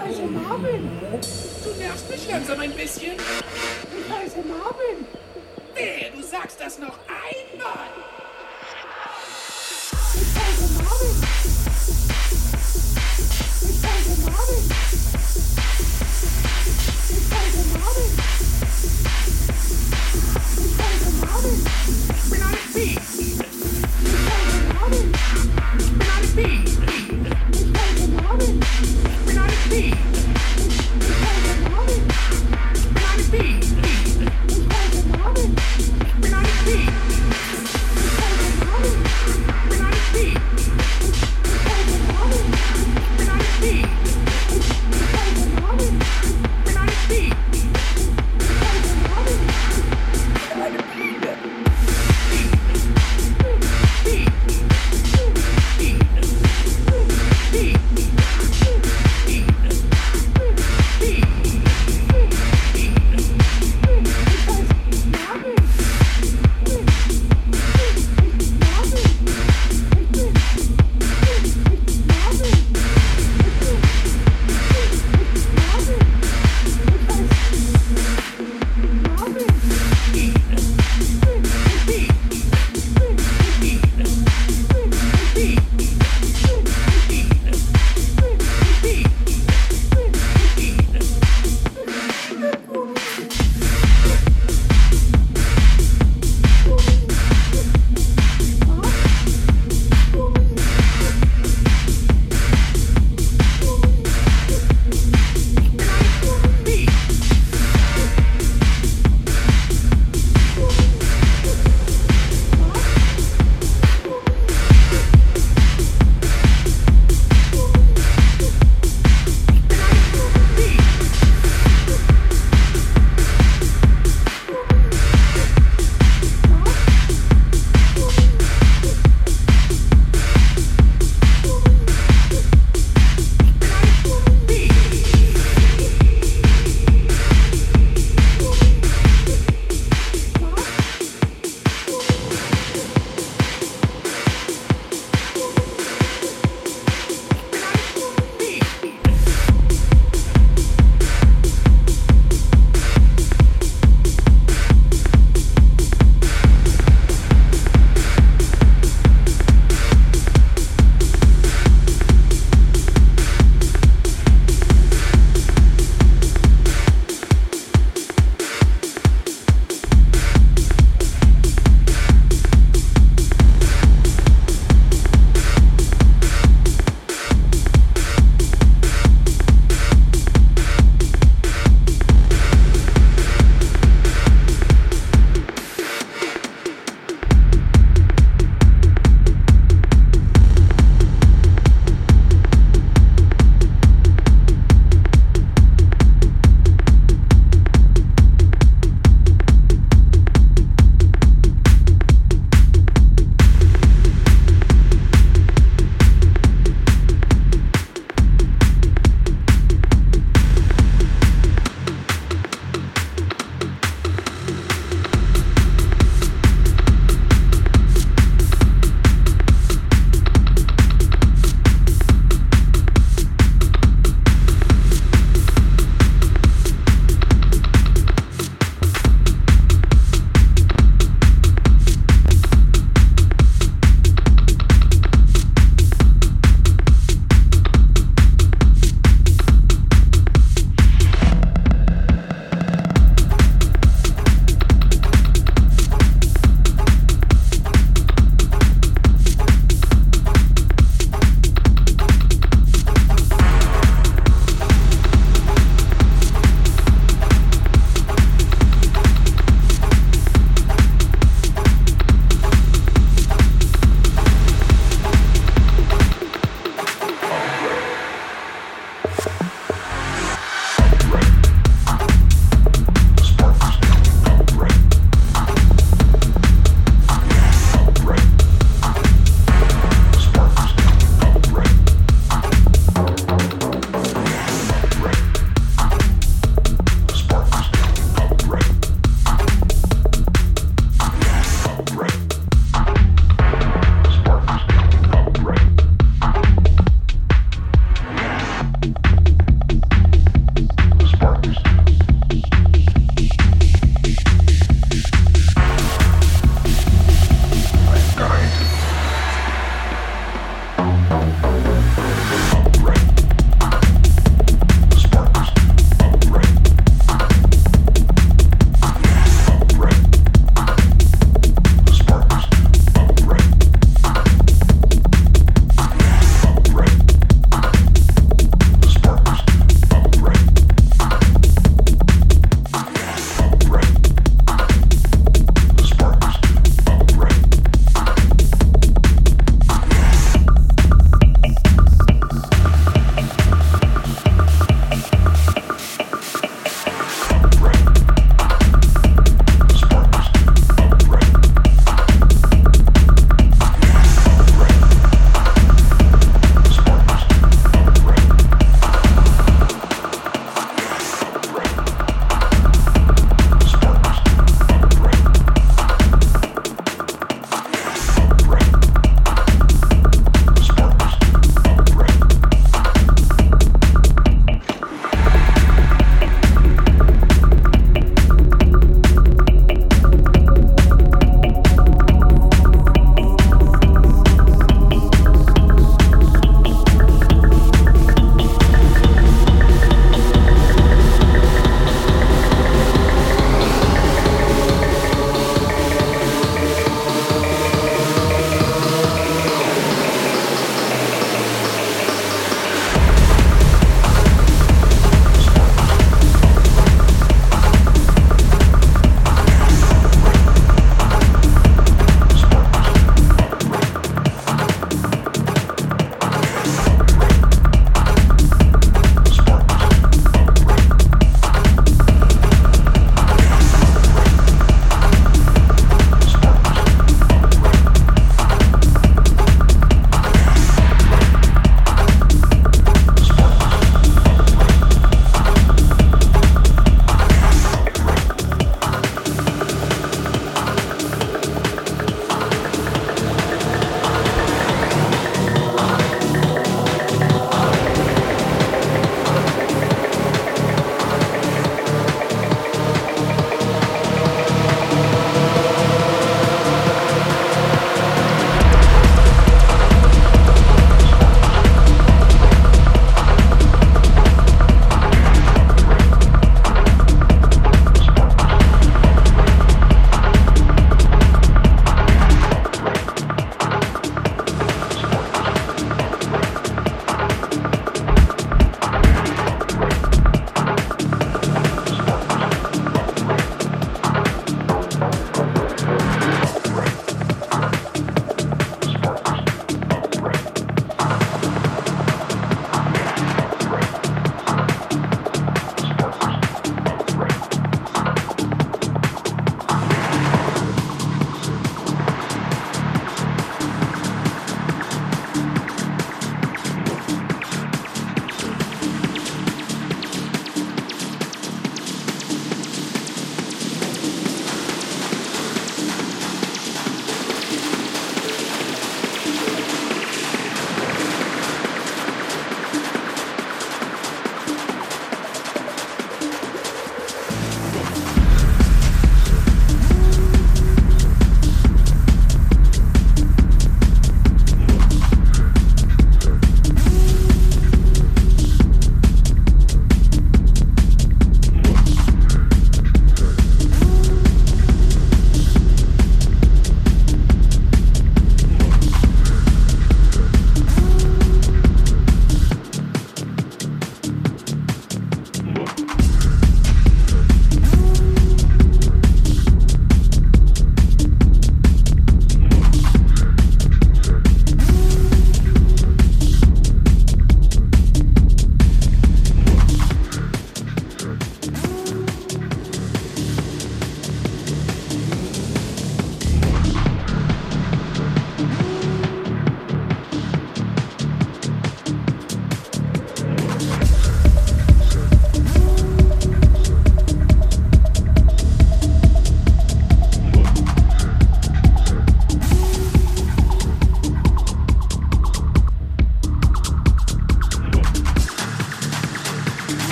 heiße Marvin. Du nervst mich langsam ein bisschen. Ich heiße Marvin. Nee, du sagst das noch einmal.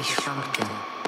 ich.